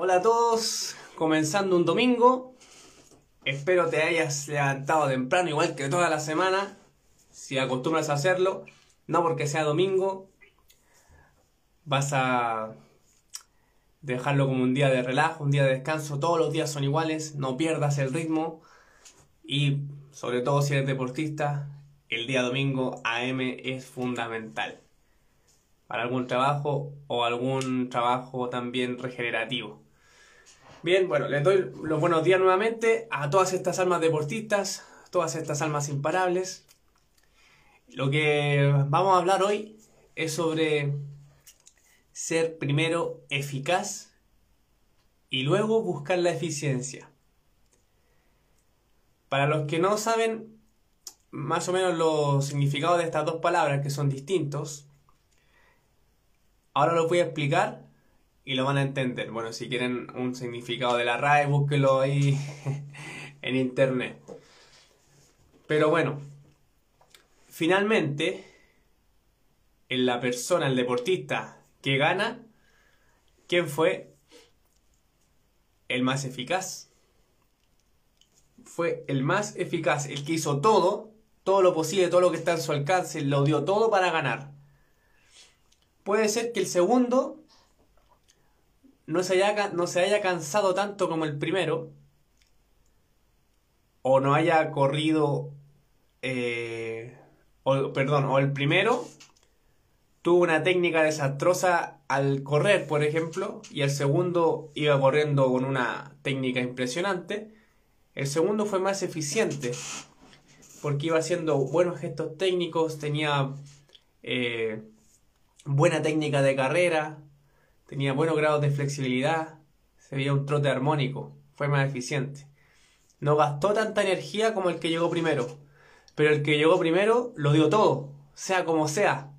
Hola a todos, comenzando un domingo. Espero te hayas levantado temprano, igual que toda la semana, si acostumbras a hacerlo. No porque sea domingo, vas a dejarlo como un día de relajo, un día de descanso. Todos los días son iguales, no pierdas el ritmo. Y sobre todo si eres deportista, el día domingo AM es fundamental para algún trabajo o algún trabajo también regenerativo. Bien, bueno, les doy los buenos días nuevamente a todas estas almas deportistas, todas estas almas imparables. Lo que vamos a hablar hoy es sobre ser primero eficaz y luego buscar la eficiencia. Para los que no saben más o menos los significados de estas dos palabras que son distintos, Ahora lo voy a explicar y lo van a entender. Bueno, si quieren un significado de la RAE, búsquelo ahí en internet. Pero bueno, finalmente, en la persona, el deportista que gana, ¿quién fue el más eficaz? Fue el más eficaz, el que hizo todo, todo lo posible, todo lo que está en su alcance, lo dio todo para ganar puede ser que el segundo no se haya, no se haya cansado tanto como el primero, o no haya corrido, eh, o, perdón, o el primero tuvo una técnica desastrosa al correr, por ejemplo, y el segundo iba corriendo con una técnica impresionante, el segundo fue más eficiente, porque iba haciendo buenos gestos técnicos, tenía... Eh, buena técnica de carrera, tenía buenos grados de flexibilidad, se veía un trote armónico, fue más eficiente. No gastó tanta energía como el que llegó primero, pero el que llegó primero lo dio todo, sea como sea,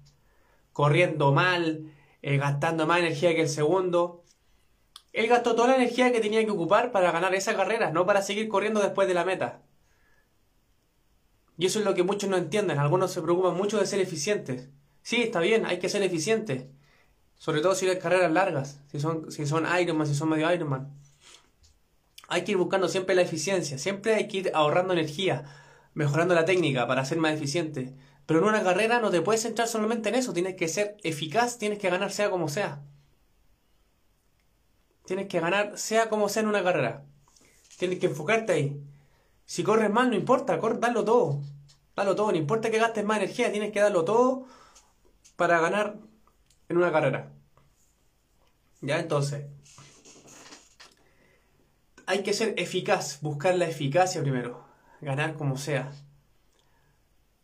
corriendo mal, eh, gastando más energía que el segundo. Él gastó toda la energía que tenía que ocupar para ganar esa carrera, no para seguir corriendo después de la meta. Y eso es lo que muchos no entienden. Algunos se preocupan mucho de ser eficientes. Sí, está bien, hay que ser eficiente. Sobre todo si hay carreras largas, si son, si son Ironman, si son medio Ironman. Hay que ir buscando siempre la eficiencia, siempre hay que ir ahorrando energía, mejorando la técnica para ser más eficiente. Pero en una carrera no te puedes centrar solamente en eso, tienes que ser eficaz, tienes que ganar sea como sea. Tienes que ganar sea como sea en una carrera. Tienes que enfocarte ahí. Si corres mal, no importa, corre, dalo todo. Dalo todo, no importa que gastes más energía, tienes que darlo todo para ganar en una carrera. Ya entonces, hay que ser eficaz, buscar la eficacia primero, ganar como sea.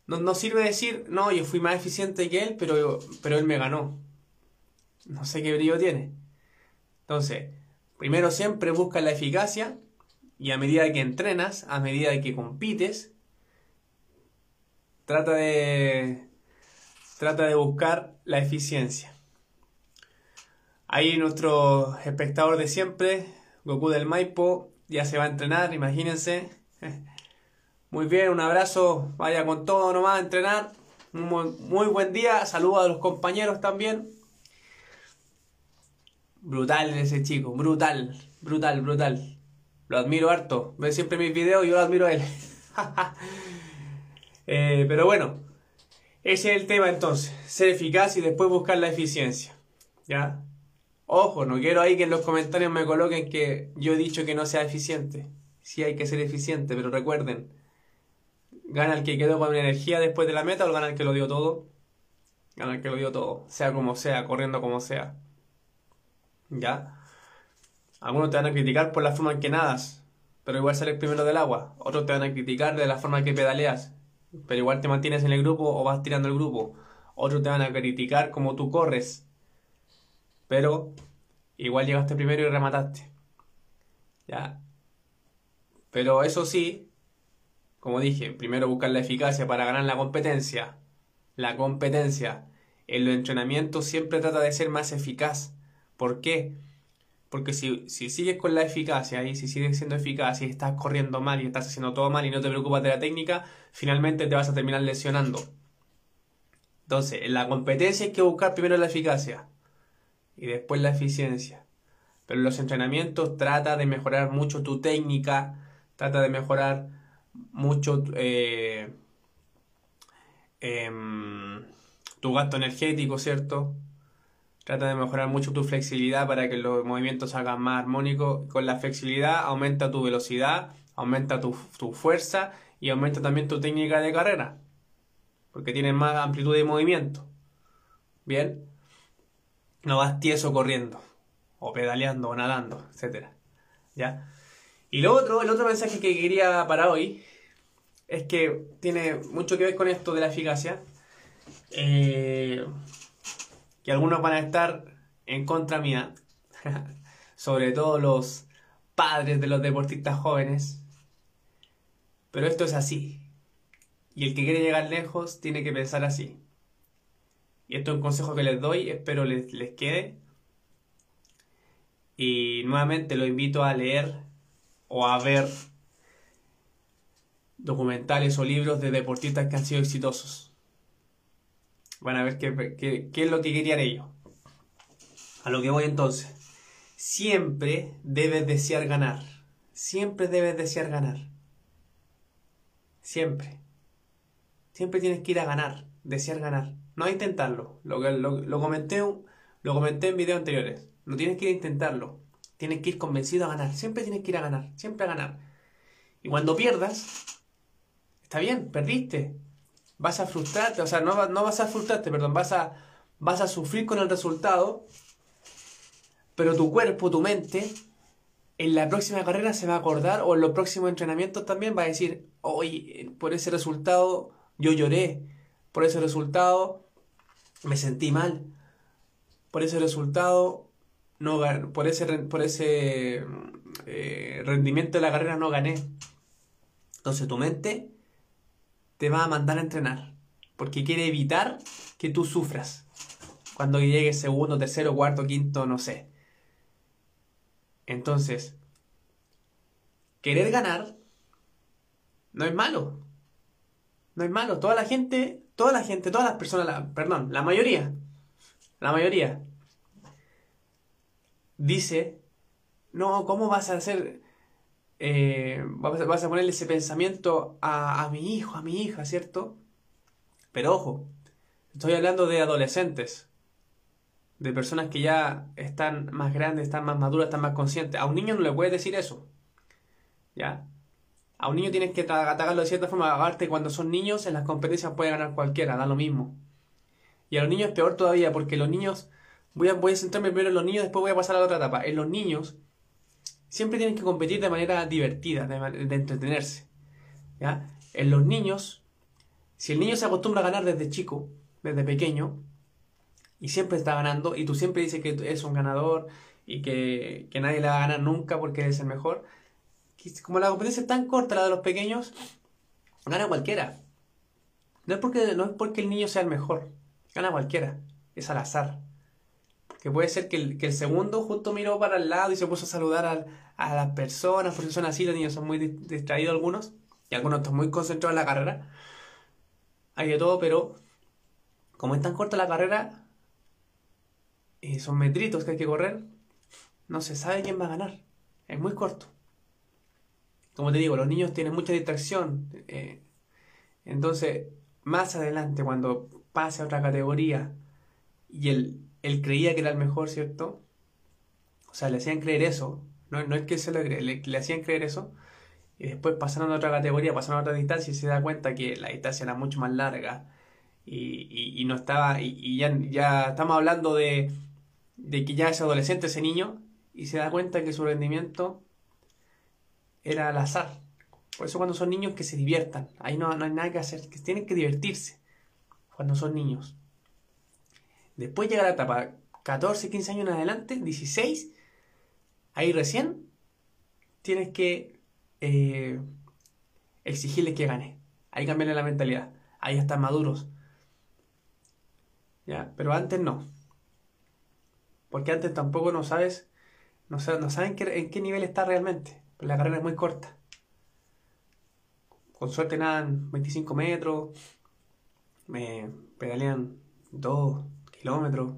No, sirve decir, no, yo fui más eficiente que él, pero, pero él me ganó. No sé qué brillo tiene. Entonces, primero siempre busca la eficacia y a medida que entrenas, a medida que compites, trata de, trata de buscar la eficiencia. Ahí nuestro espectador de siempre, Goku del Maipo, ya se va a entrenar, imagínense. Muy bien, un abrazo, vaya con todo nomás a entrenar. Muy, muy buen día, saludos a los compañeros también. Brutal ese chico, brutal, brutal, brutal. Lo admiro harto. Ve siempre mis videos y yo lo admiro a él. Eh, pero bueno, ese es el tema entonces, ser eficaz y después buscar la eficiencia. ¿Ya? Ojo, no quiero ahí que en los comentarios me coloquen que yo he dicho que no sea eficiente. Sí hay que ser eficiente, pero recuerden, gana el que quedó con energía después de la meta o gana el que lo dio todo. Gana el que lo dio todo, sea como sea, corriendo como sea. ¿Ya? Algunos te van a criticar por la forma en que nadas, pero igual sales primero del agua. Otros te van a criticar de la forma en que pedaleas, pero igual te mantienes en el grupo o vas tirando el grupo. Otros te van a criticar como tú corres, pero igual llegaste primero y remataste. ¿Ya? Pero eso sí, como dije, primero buscar la eficacia para ganar la competencia. La competencia. En los entrenamientos siempre trata de ser más eficaz. ¿Por qué? Porque si, sigues con la eficacia y si sigues siendo eficaz y estás corriendo mal y estás haciendo todo mal y no te preocupas de la técnica, finalmente te vas a terminar lesionando. Entonces, en la competencia hay que buscar primero la eficacia y después la eficiencia. Pero los entrenamientos trata de mejorar mucho tu técnica, trata de mejorar mucho eh, em, tu gasto energético, ¿cierto? Trata de mejorar mucho tu flexibilidad para que los movimientos salgan más armónicos. Con la flexibilidad aumenta tu velocidad, aumenta tu, tu fuerza y aumenta también tu técnica de carrera. Porque tienes más amplitud de movimiento. Bien. No vas tieso corriendo. O pedaleando o nadando, etc. ¿Ya? Y lo otro, el otro mensaje que quería para hoy es que tiene mucho que ver con esto de la eficacia. Eh, que algunos van a estar en contra mía, sobre todo los padres de los deportistas jóvenes, pero esto es así. Y el que quiere llegar lejos tiene que pensar así. Y esto es un consejo que les doy, espero les, les quede. Y nuevamente lo invito a leer o a ver documentales o libros de deportistas que han sido exitosos. Van a ver qué, es lo que querían ellos. A lo que voy entonces. Siempre debes desear ganar. Siempre debes desear ganar. Siempre. Siempre tienes que ir a ganar. Desear ganar. No intentarlo. Lo, lo, lo, comenté, lo comenté en videos anteriores. No tienes que ir a intentarlo. Tienes que ir convencido a ganar. Siempre tienes que ir a ganar. Siempre a ganar. Y cuando pierdas, está bien, perdiste vas a frustrarte, o sea, no, no vas a frustrarte, perdón, vas a, vas a sufrir con el resultado, pero tu cuerpo, tu mente, en la próxima carrera se va a acordar, o en los próximos entrenamientos también va a decir, oye, por ese resultado yo lloré, por ese resultado me sentí mal, por ese resultado no por ese por ese eh, rendimiento de la carrera no gané. Entonces tu mente te va a mandar a entrenar. Porque quiere evitar que tú sufras. Cuando llegues segundo, tercero, cuarto, quinto, no sé. Entonces, querer ganar no es malo. No es malo. Toda la gente, toda la gente, todas las personas, perdón, la mayoría, la mayoría dice, no, ¿cómo vas a hacer? eh, vas, a ponerle ese pensamiento a, a mi hijo, a mi hija, ¿cierto? Pero ojo, estoy hablando de adolescentes, de personas que ya están más grandes, están más maduras, están más conscientes. A un niño no le puedes decir eso. ¿Ya? A un niño tienes que atacarlo de cierta forma. Aparte, cuando son niños, en las competencias puede ganar cualquiera, da lo mismo. Y a los niños es peor todavía, porque los niños. Voy a, voy a centrarme primero en los niños, después voy a pasar a la otra etapa. En los niños, siempre tienen que competir de manera divertida, de, entretenerse. ¿ya? En los niños, si el niño se acostumbra a ganar desde chico, desde pequeño, y siempre está ganando, y tú siempre dices que es un ganador y que, nadie le va a ganar nunca porque es el mejor, como la competencia es tan corta, la de los pequeños, gana cualquiera. No es porque, no es porque el niño sea el mejor, gana cualquiera, es al azar que puede ser que el, segundo justo miró para el lado y se puso a saludar a, las personas, porque son así, los niños son muy distraídos algunos, y algunos están muy concentrados en la carrera. Hay de todo, pero como es tan corta la carrera, y son metritos que hay que correr, no se sabe quién va a ganar. Es muy corto. Como te digo, los niños tienen mucha distracción. Eh, entonces, más adelante, cuando pase a otra categoría y el, él creía que era el mejor, ¿cierto? O sea, le hacían creer eso. No, no es que se lo cree, le, hacían creer eso. Y después pasaron a otra categoría, pasaron a otra distancia y se da cuenta que la distancia era mucho más larga. Y, no estaba. Y, ya, ya, estamos hablando de, de que ya es adolescente ese niño. Y se da cuenta que su rendimiento era al azar. Por eso cuando son niños que se diviertan. Ahí no, no hay nada que hacer. Que tienen que divertirse. Cuando son niños. Después llega la etapa 14, 15 años en adelante, 16, ahí recién tienes que eh, exigirles que gane. Ahí cambian la mentalidad. Ahí están maduros. ¿Ya? Pero antes no. Porque antes tampoco no sabes, no, no saben en qué nivel está realmente. La carrera es muy corta. Con suerte nadan 25 metros, me pedalean 2, kilómetros,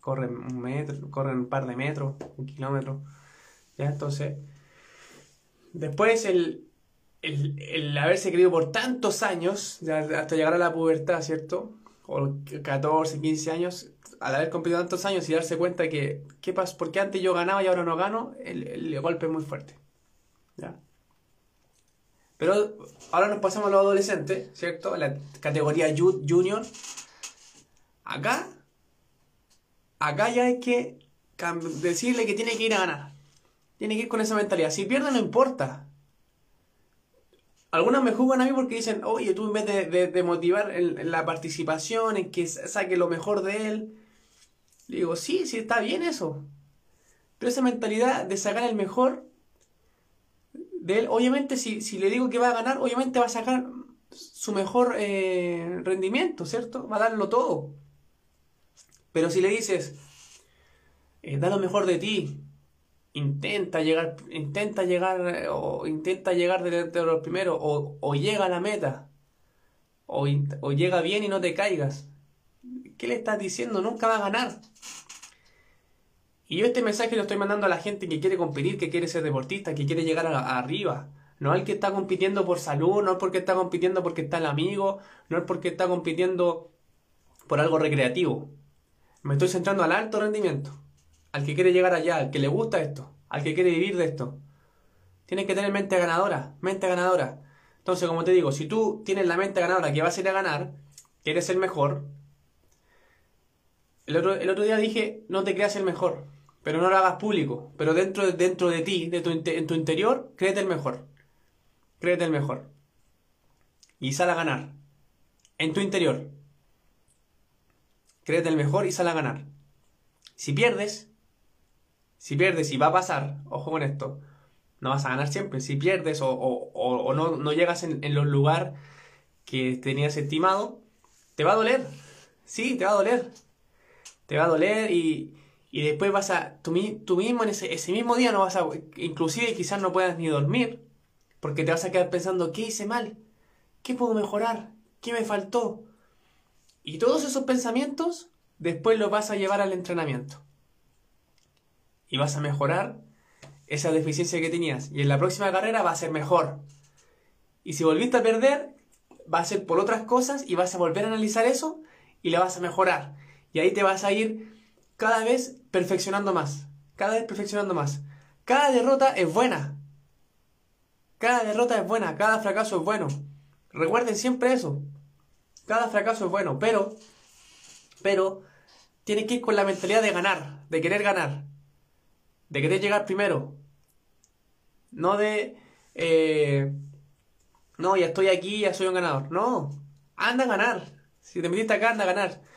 corren un metro, corren un par de metros, un kilómetro. ¿Ya? Entonces, después el, el, el haberse creído por tantos años, hasta llegar a la pubertad, ¿cierto? O 14, 15 años, al haber competido tantos años y darse cuenta que, ¿qué pasa? Porque antes yo ganaba y ahora no gano, el, el golpe es muy fuerte. Pero ahora nos pasamos a los adolescentes, ¿cierto? La categoría junior. Acá, acá ya hay que decirle que tiene que ir a ganar. Tiene que ir con esa mentalidad. Si pierde no importa. Algunos me juzgan a mí porque dicen, oye, tú en vez de, motivar en, la participación, en que saque lo mejor de él, digo, sí, sí, está bien eso. Pero esa mentalidad de sacar el mejor de él, obviamente si, le digo que va a ganar, obviamente va a sacar su mejor eh, rendimiento, ¿cierto? Va a darlo todo. Pero si le dices, eh, da lo mejor de ti, intenta llegar, intenta llegar, o intenta llegar de, los primeros, o, llega a la meta, o llega bien y no te caigas. ¿Qué le estás diciendo? Nunca va a ganar. Y yo este mensaje lo estoy mandando a la gente que quiere competir, que quiere ser deportista, que quiere llegar a, arriba. No al que está compitiendo por salud, no es porque está compitiendo porque está el amigo, no es porque está compitiendo por algo recreativo. Me estoy centrando al alto rendimiento, al que quiere llegar allá, al que le gusta esto, al que quiere vivir de esto. Tienes que tener mente ganadora, mente ganadora. Entonces, como te digo, si tú tienes la mente ganadora que vas a ir a ganar, que eres el mejor, el otro, el otro día dije, no te creas el mejor pero no lo hagas público. Pero dentro, dentro de ti, de tu, en tu interior, créete el mejor. Créete el mejor. Y sal a ganar. En tu interior. Créete el mejor y sal a ganar. Si pierdes, si pierdes y va a pasar, ojo con esto, no vas a ganar siempre. Si pierdes o, no, no, llegas en, en los lugares que tenías estimado, te va a doler. Sí, te va a doler. Te va a doler y, y después vas a, tú, mismo en ese, ese, mismo día no vas a, inclusive quizás no puedas ni dormir, porque te vas a quedar pensando, ¿qué hice mal? ¿Qué puedo mejorar? ¿Qué me faltó? Y todos esos pensamientos después los vas a llevar al entrenamiento. Y vas a mejorar esa deficiencia que tenías. Y en la próxima carrera va a ser mejor. Y si volviste a perder, va a ser por otras cosas y vas a volver a analizar eso y le vas a mejorar. Y ahí te vas a ir cada vez perfeccionando más, cada vez perfeccionando más. Cada derrota es buena. Cada derrota es buena, cada fracaso es bueno. Recuerden siempre eso. Cada fracaso es bueno, pero, pero, tienes que ir con la mentalidad de ganar, de querer ganar, de querer llegar primero. No de, eh, no, ya estoy aquí, ya soy un ganador. No, anda a ganar. Si te metiste acá, anda a ganar.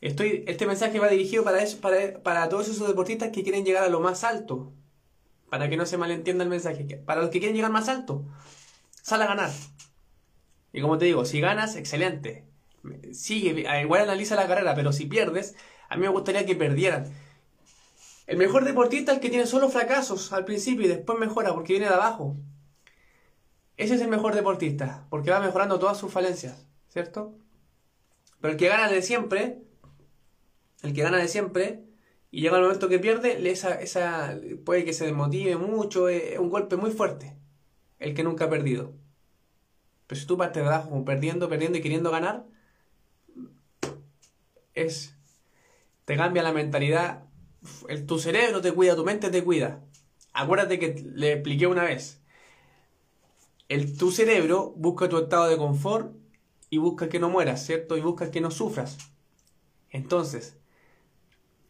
Estoy, este mensaje va dirigido para, eso, para, para todos esos deportistas que quieren llegar a lo más alto. Para que no se malentienda el mensaje. Para los que quieren llegar más alto, sal a ganar. Y como te digo, si ganas, excelente. Sigue, igual analiza la carrera, pero si pierdes, a mí me gustaría que perdieran. El mejor deportista es el que tiene solo fracasos al principio y después mejora porque viene de abajo. Ese es el mejor deportista, porque va mejorando todas sus falencias, ¿cierto? Pero el que gana de siempre, el que gana de siempre y llega el momento que pierde, esa, esa, puede que se desmotive mucho, es un golpe muy fuerte, el que nunca ha perdido. Pero si tú partes de abajo perdiendo, perdiendo y queriendo ganar, es, te cambia la mentalidad, el, tu cerebro te cuida, tu mente te cuida. Acuérdate que le expliqué una vez, el, tu cerebro busca tu estado de confort y busca que no mueras, ¿cierto? Y busca que no sufras. Entonces,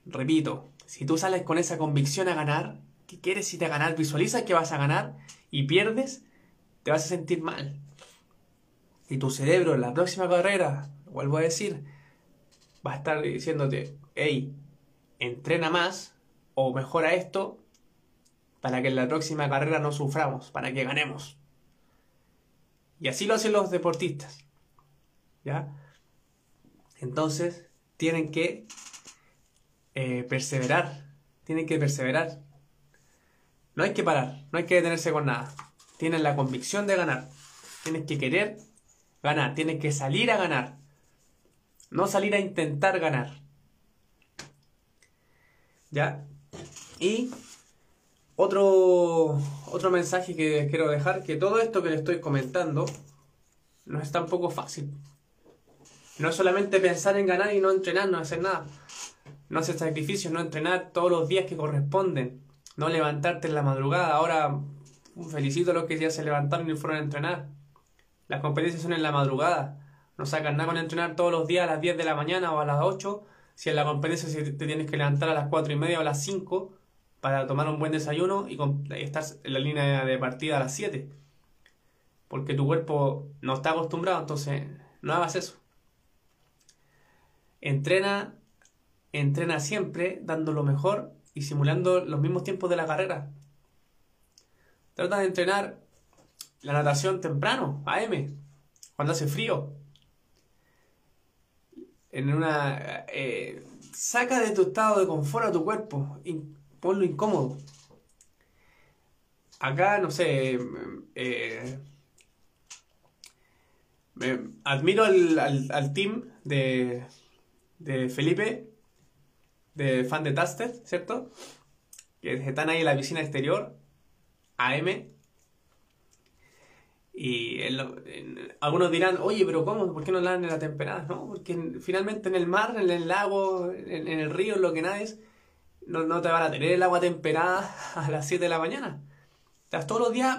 repito, si tú sales con esa convicción a ganar, ¿qué quieres ir a ganar? Visualizas que vas a ganar y pierdes, te vas a sentir mal. Y tu cerebro en la próxima carrera, vuelvo a decir, va a estar diciéndote, hey, entrena más o mejora esto para que en la próxima carrera no suframos, para que ganemos. Y así lo hacen los deportistas. ¿Ya? Entonces, tienen que eh, perseverar. Tienen que perseverar. No hay que parar, no hay que detenerse con nada. Tienes la convicción de ganar. Tienes que querer ganar, tienes que salir a ganar. No salir a intentar ganar. ¿Ya? Y otro, otro mensaje que quiero dejar, que todo esto que le estoy comentando no es tampoco fácil. No es solamente pensar en ganar y no entrenar, no hacer nada. No hacer sacrificios, no entrenar todos los días que corresponden. No levantarte en la madrugada. Ahora felicito a los que ya se levantaron y fueron a entrenar. Las competencias son en la madrugada. No sacan nada con entrenar todos los días a las 10 de la mañana o a las 8. Si en la competencia te tienes que levantar a las 4 y media o a las 5 para tomar un buen desayuno y estar en la línea de partida a las 7. Porque tu cuerpo no está acostumbrado, entonces no hagas eso. Entrena, entrena siempre dando lo mejor y simulando los mismos tiempos de la carrera. Trata de entrenar la natación temprano, AM, cuando hace frío. En una. Eh, saca de tu estado de confort a tu cuerpo, ponlo incómodo. Acá, no sé. Eh, admiro al, al, team de, de Felipe, de fan de Taster, ¿cierto? Que están ahí en la piscina exterior, AM y algunos dirán, oye, pero ¿cómo? ¿Por qué no dan en la temporada? No, porque finalmente en el mar, en el lago, en, el río, en lo que nades, no, no, te van a tener el agua temperada a las 7 de la mañana. Estás todos los días,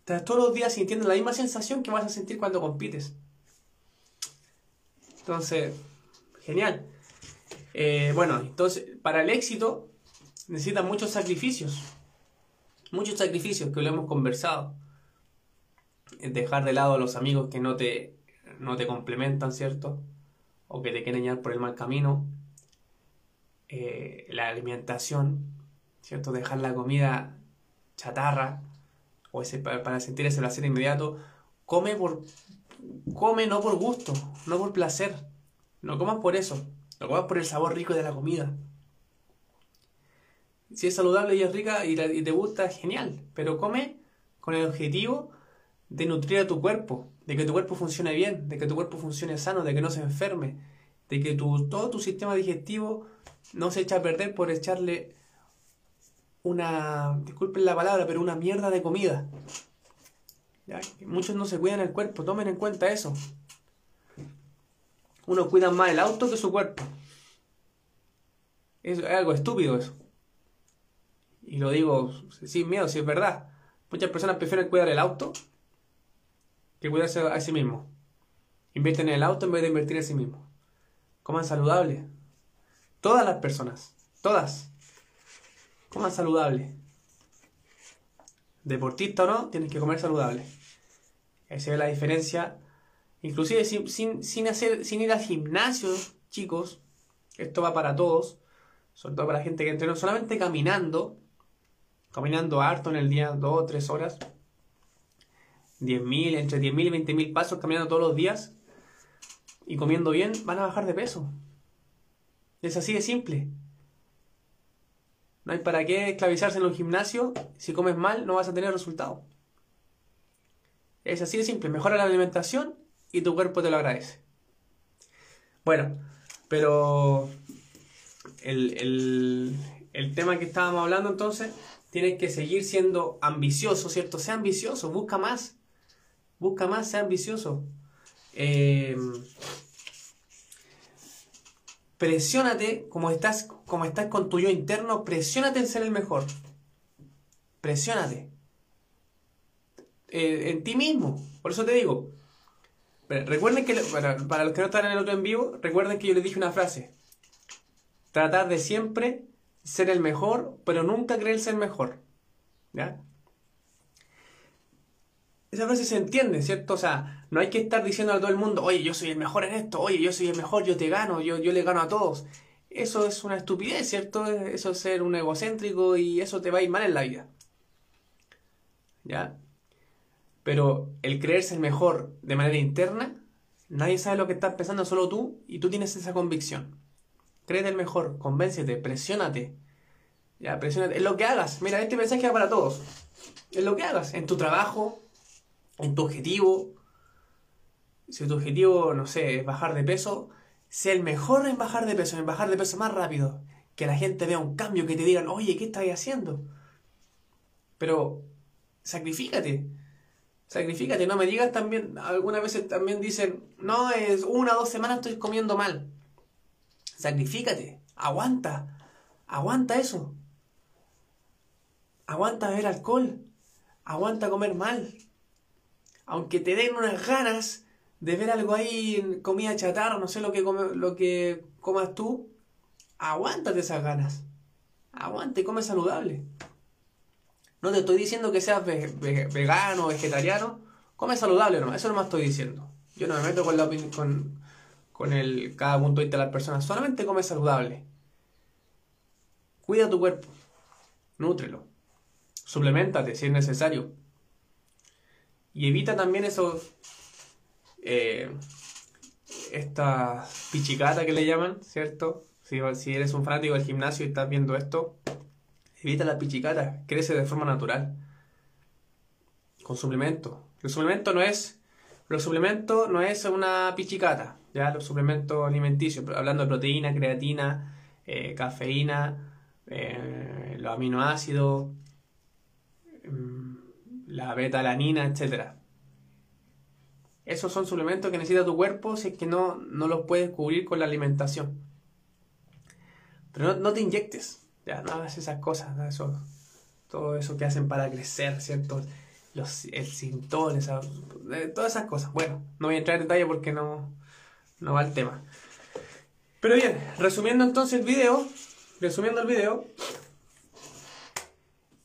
estás todos los días sintiendo la misma sensación que vas a sentir cuando compites. Entonces, genial. Eh, bueno, entonces, para el éxito necesitan muchos sacrificios. Muchos sacrificios que lo hemos conversado dejar de lado a los amigos que no te, no te complementan, ¿cierto? O que te quieren llevar por el mal camino. Eh, la alimentación, ¿cierto? Dejar la comida chatarra o ese, para, sentir ese placer inmediato. Come, por, come no por gusto, no por placer. No comas por eso. No comas por el sabor rico de la comida. Si es saludable y es rica y, y te gusta, genial. Pero come con el objetivo de nutrir a tu cuerpo, de que tu cuerpo funcione bien, de que tu cuerpo funcione sano, de que no se enferme, de que tu, todo tu sistema digestivo no se echa a perder por echarle una, disculpen la palabra, pero una mierda de comida. Muchos no se cuidan el cuerpo, tomen en cuenta eso. Uno cuida más el auto que su cuerpo. Es, algo estúpido eso. Y lo digo sin miedo, si es verdad. Muchas personas prefieren cuidar el auto que cuidarse a sí mismo. Invierten en el auto en vez de invertir en sí mismo. Coman saludable. Todas las personas. Todas. Coman saludable. Deportista o no, tienes que comer saludable. Ahí se ve la diferencia. Inclusive sin, sin, hacer, sin ir al gimnasio, chicos. Esto va para todos. Sobre todo para la gente que entrena solamente caminando. Caminando harto en el día, dos o tres horas 10.000, entre 10.000 y 20.000 pasos caminando todos los días y comiendo bien, van a bajar de peso. Es así de simple. No hay para qué esclavizarse en un gimnasio. Si comes mal, no vas a tener resultado. Es así de simple. Mejora la alimentación y tu cuerpo te lo agradece. Bueno, pero el, el tema que estábamos hablando entonces, tienes que seguir siendo ambicioso, ¿cierto? Sea ambicioso, busca más. Busca más, sea ambicioso. Eh, presiónate, como estás, como estás con tu yo interno, presiónate en ser el mejor. Presiónate. Eh, en ti mismo. Por eso te digo. Recuerden que, para, los que no están en el otro en vivo, recuerden que yo les dije una frase. Tratar de siempre ser el mejor, pero nunca creerse el mejor. ¿Ya? esa frase se entiende, ¿cierto? O sea, no hay que estar diciendo a todo el mundo, oye, yo soy el mejor en esto, oye, yo soy el mejor, yo te gano, yo, yo le gano a todos. Eso es una estupidez, ¿cierto? Eso es ser un egocéntrico y eso te va a ir mal en la vida. ¿Ya? Pero el creerse el mejor de manera interna, nadie sabe lo que estás pensando, solo tú, y tú tienes esa convicción. Créete el mejor, convéncete, presiónate. Ya, presiónate. Es lo que hagas. Mira, este mensaje va para todos. Es lo que hagas. En tu trabajo, en tu objetivo, si tu objetivo, no sé, es bajar de peso, sé el mejor en bajar de peso, en bajar de peso más rápido. que la gente vea un cambio, que te digan, oye, ¿qué estás haciendo? Pero sacrifícate. Sacrifícate, no me digas también, algunas veces también dicen, no, es una o dos semanas estoy comiendo mal. Sacrifícate, aguanta, aguanta eso. Aguanta beber alcohol, aguanta comer mal. Aunque te den unas ganas de ver algo ahí comida chatarra, no sé lo que, lo que comas tú, aguántate esas ganas. Aguante, come saludable. No te estoy diciendo que seas vegano o vegetariano. Come saludable nomás. Eso no me estoy diciendo. Yo no me meto con, la, con, con el, cada punto de vista de las personas. Solamente come saludable. Cuida tu cuerpo. Nútrelo. Suplementate si es necesario. Y evita también esos. Eh, esta pichicata que le llaman, ¿cierto? Si, si eres un fanático del gimnasio y estás viendo esto, Evita la pichicata, crece de forma natural. Con suplemento. El suplemento no es. Los suplementos no es una pichicata, ya los suplementos alimenticios, hablando de proteína, creatina, eh, cafeína, eh, los aminoácidos, mm, la beta-alanina, etc. Esos son suplementos que necesita tu cuerpo si es que no, no los puedes cubrir con la alimentación. Pero no te inyectes. Ya, no hagas esas cosas, eso, todo eso que hacen para crecer, ¿cierto? Los, el cintón, eh, todas esas cosas. Bueno, no voy a entrar en detalle porque no, no va el tema. Pero bien, resumiendo entonces el video, resumiendo el video,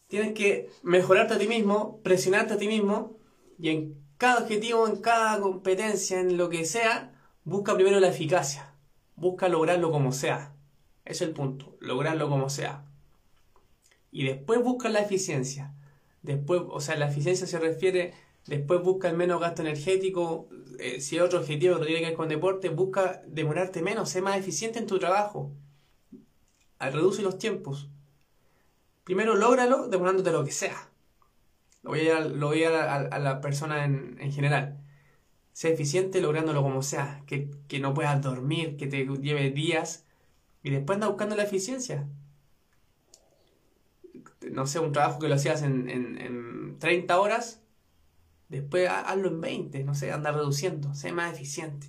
tienes que mejorarte a ti mismo, presionarte a ti mismo y en cada objetivo, en cada competencia, en lo que sea, busca primero la eficacia, busca lograrlo como sea. Es el punto, lograrlo como sea. Y después busca la eficiencia. Después, o sea, la eficiencia se refiere, después busca el menos gasto energético. Eh, si hay otro objetivo que tiene que ver con deporte, busca demorarte menos, ser más eficiente en tu trabajo. Reduce los tiempos. Primero lógralo demorándote lo que sea. Lo voy a, lo voy a, a, la persona en, en general. Sé eficiente lográndolo como sea. Que, que no puedas dormir, que te lleve días y después anda buscando la eficiencia. No sé, un trabajo que lo hacías en, en, 30 horas, después hazlo en 20, no sé, anda reduciendo, sé más eficiente.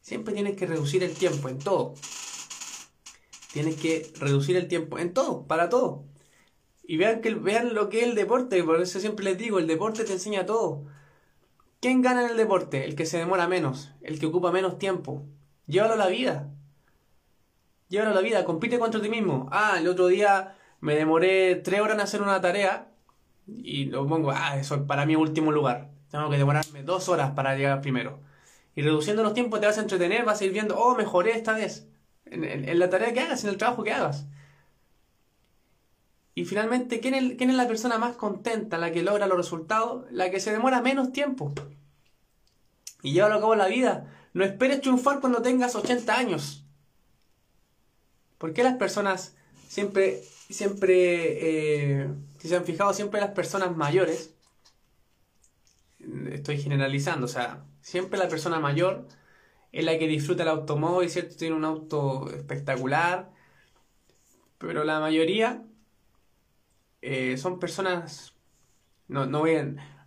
Siempre tienes que reducir el tiempo en todo. Tienes que reducir el tiempo en todo, para todo. Y vean, que, vean lo que es el deporte, por eso siempre les digo, el deporte te enseña todo. ¿Quién gana en el deporte? El que se demora menos, el que ocupa menos tiempo. Llévalo a la vida. Llévalo la vida, compite contra ti mismo. Ah, el otro día me demoré tres horas en hacer una tarea y lo pongo, ah, eso es para mi último lugar. Tengo que demorarme dos horas para llegar primero. Y reduciendo los tiempos te vas a entretener, vas a ir viendo, oh, mejoré esta vez. En, la tarea que hagas, en el trabajo que hagas. Y finalmente, ¿quién es, ¿quién es la persona más contenta, la que logra los resultados? La que se demora menos tiempo. Y llévalo a cabo la vida. No esperes triunfar cuando tengas 80 años. ¿Por qué las personas siempre, siempre, eh, si se han fijado, siempre las personas mayores, estoy generalizando, o sea, siempre la persona mayor es la que disfruta el automóvil, ¿cierto? Tiene un auto espectacular, pero la mayoría eh, son personas, no, no,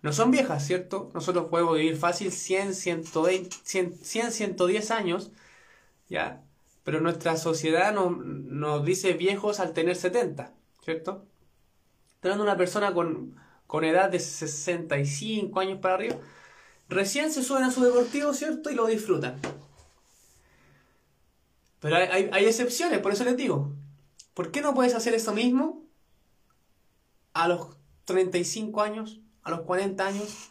no son viejas, ¿cierto? Nosotros podemos vivir fácil 100, 120, 100, 100 110 años, ¿ya? Pero nuestra sociedad nos, dice viejos al tener 70, ¿cierto? Teniendo una persona con, edad de 65 años para arriba, recién se suben a su deportivo, ¿cierto? Y lo disfrutan. Pero hay, hay, excepciones, por eso les digo, ¿por qué no puedes hacer eso mismo a los 35 años, a los 40 años?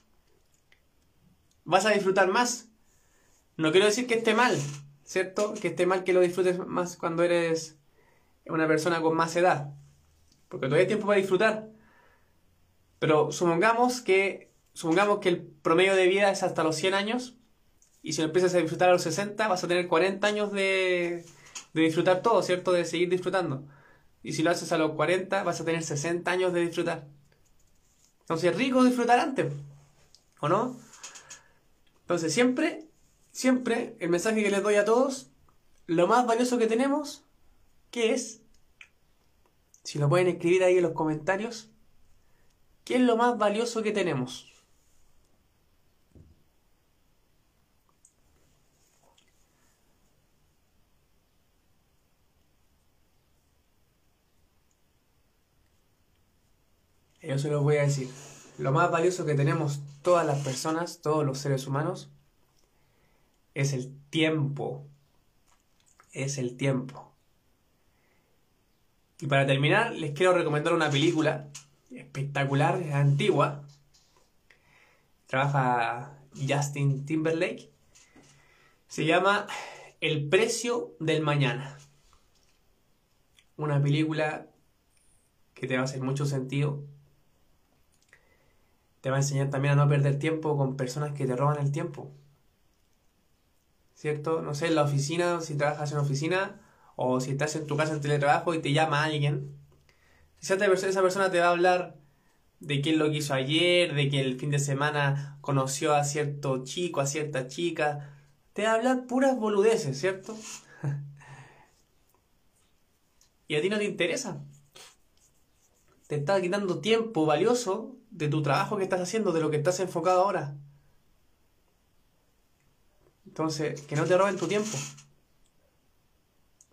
Vas a disfrutar más. No quiero decir que esté mal, ¿cierto? Que esté mal que lo disfrutes más cuando eres una persona con más edad, porque todavía hay tiempo para disfrutar. Pero supongamos que, supongamos que el promedio de vida es hasta los 100 años, y si lo empiezas a disfrutar a los 60, vas a tener 40 años de, de disfrutar todo, ¿cierto? De seguir disfrutando. Y si lo haces a los 40, vas a tener 60 años de disfrutar. Entonces es rico disfrutar antes, ¿o no? Entonces siempre siempre el mensaje que les doy a todos, lo más valioso que tenemos, ¿qué es? Si lo pueden escribir ahí en los comentarios. ¿Qué es lo más valioso que tenemos? Yo se los voy a decir. Lo más valioso que tenemos todas las personas, todos los seres humanos, es el tiempo. Es el tiempo. Y para terminar, les quiero recomendar una película espectacular, antigua. Trabaja Justin Timberlake. Se llama El precio del mañana. Una película que te va a hacer mucho sentido te va a enseñar también a no perder tiempo con personas que te roban el tiempo. ¿Cierto? No sé, en la oficina, si trabajas en oficina, o si estás en tu casa en teletrabajo y te llama alguien, esa persona te va a hablar de quién lo quiso ayer, de que el fin de semana conoció a cierto chico, a cierta chica. Te va a hablar puras boludeces, ¿cierto? y a ti no te interesa. Te está quitando tiempo valioso de tu trabajo que estás haciendo, de lo que estás enfocado ahora. Entonces, que no te roben tu tiempo.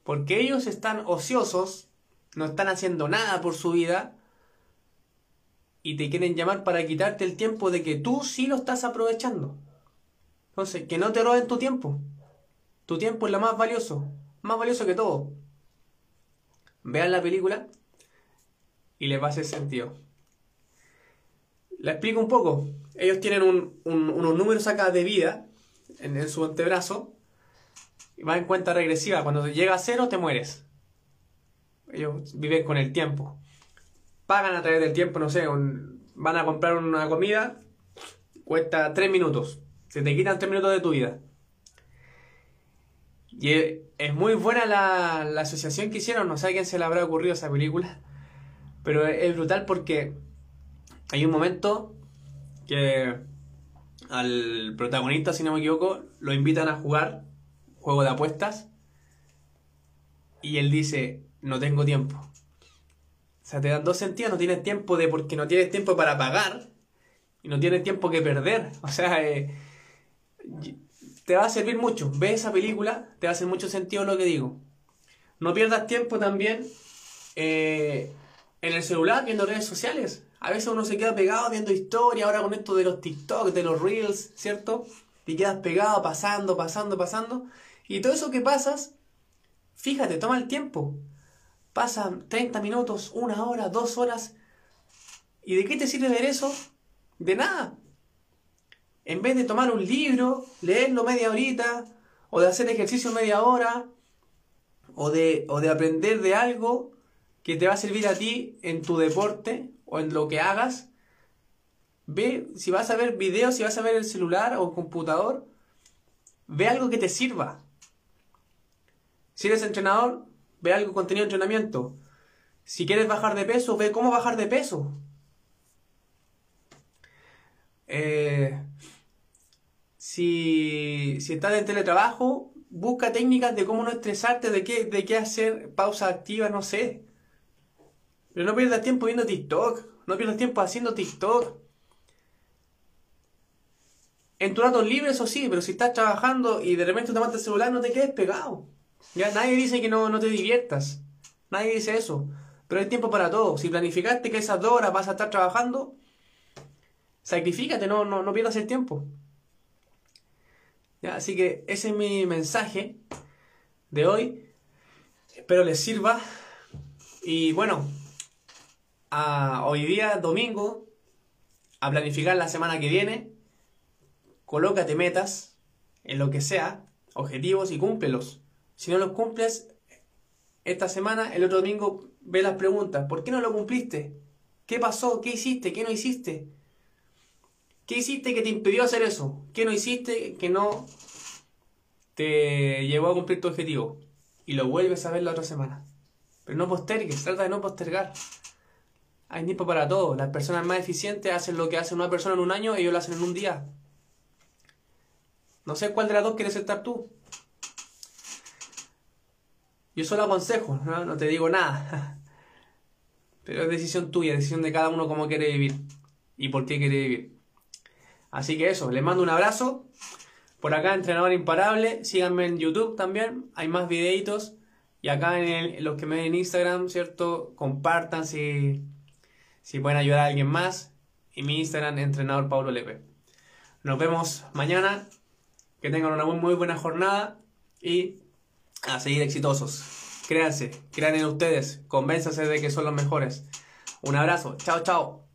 Porque ellos están ociosos, no están haciendo nada por su vida y te quieren llamar para quitarte el tiempo de que tú sí lo estás aprovechando. Entonces, que no te roben tu tiempo. Tu tiempo es lo más valioso, más valioso que todo. Vean la película y les va a hacer sentido. La explico un poco. Ellos tienen unos números acá de vida en, su antebrazo y va en cuenta regresiva. Cuando llega a cero te mueres. Ellos viven con el tiempo. Pagan a través del tiempo, no sé, van a comprar una comida, cuesta tres minutos. Se te quitan tres minutos de tu vida. Y es muy buena la, la asociación que hicieron, no sé a quién se le habrá ocurrido esa película, pero es brutal porque hay un momento que al protagonista, si no me equivoco, lo invitan a jugar juego de apuestas y él dice, no tengo tiempo. O sea, te dan dos sentidos, no tienes tiempo de porque no tienes tiempo para pagar y no tienes tiempo que perder. O sea, eh, te va a servir mucho. Ve esa película, te va a hacer mucho sentido lo que digo. No pierdas tiempo también eh, en el celular viendo redes sociales. A veces uno se queda pegado viendo historia, ahora con esto de los TikTok, de los Reels, ¿cierto? Y quedas pegado, pasando, pasando, pasando. Y todo eso que pasas, fíjate, toma el tiempo. Pasan 30 minutos, una hora, dos horas. ¿Y de qué te sirve ver eso? De nada. En vez de tomar un libro, leerlo media horita, o de hacer ejercicio media hora, o de, o de aprender de algo que te va a servir a ti en tu deporte o en lo que hagas, ve, si vas a ver videos, si vas a ver el celular o computador, ve algo que te sirva. Si eres entrenador, ve algo contenido de entrenamiento. Si quieres bajar de peso, ve cómo bajar de peso. Eh, si, si estás en teletrabajo, busca técnicas de cómo no estresarte, de qué, de qué hacer pausa activa, no sé. Pero no pierdas tiempo viendo TikTok. No pierdas tiempo haciendo TikTok. En tu rato libre, eso sí, pero si estás trabajando y de repente te el celular, no te quedes pegado. Ya nadie dice que no, no te diviertas. Nadie dice eso. Pero hay tiempo para todo. Si planificaste que esas dos horas vas a estar trabajando, sacrifícate, no, no, no pierdas el tiempo. ¿Ya? Así que ese es mi mensaje de hoy. Espero les sirva. Y bueno, hoy día, domingo, a planificar la semana que viene. Colócate metas en lo que sea, objetivos y cúmplelos. Si no los cumples esta semana, el otro domingo ve las preguntas. ¿Por qué no lo cumpliste? ¿Qué pasó? ¿Qué hiciste? ¿Qué no hiciste? ¿Qué hiciste que te impidió hacer eso? ¿Qué no hiciste que no te llevó a cumplir tu objetivo? Y lo vuelves a ver la otra semana. Pero no postergues, trata de no postergar. Hay tiempo para todo. Las personas más eficientes hacen lo que hace una persona en un año, ellos lo hacen en un día. No sé cuál de las dos quieres estar tú. Yo solo aconsejo, no, te digo nada. Pero es decisión tuya, decisión de cada uno cómo quiere vivir y por qué quiere vivir. Así que eso, les mando un abrazo. Por acá, Entrenador Imparable. Síganme en YouTube también. Hay más videitos. Y acá en, los que me ven en Instagram, ¿cierto? Compartan si, si pueden ayudar a alguien más. Y mi Instagram, Entrenador Paulo Lepe. Nos vemos mañana. Que tengan una muy, muy buena jornada. Y a seguir exitosos. Créanse, crean en ustedes. Convénzase de que son los mejores. Un abrazo. Chao, chao.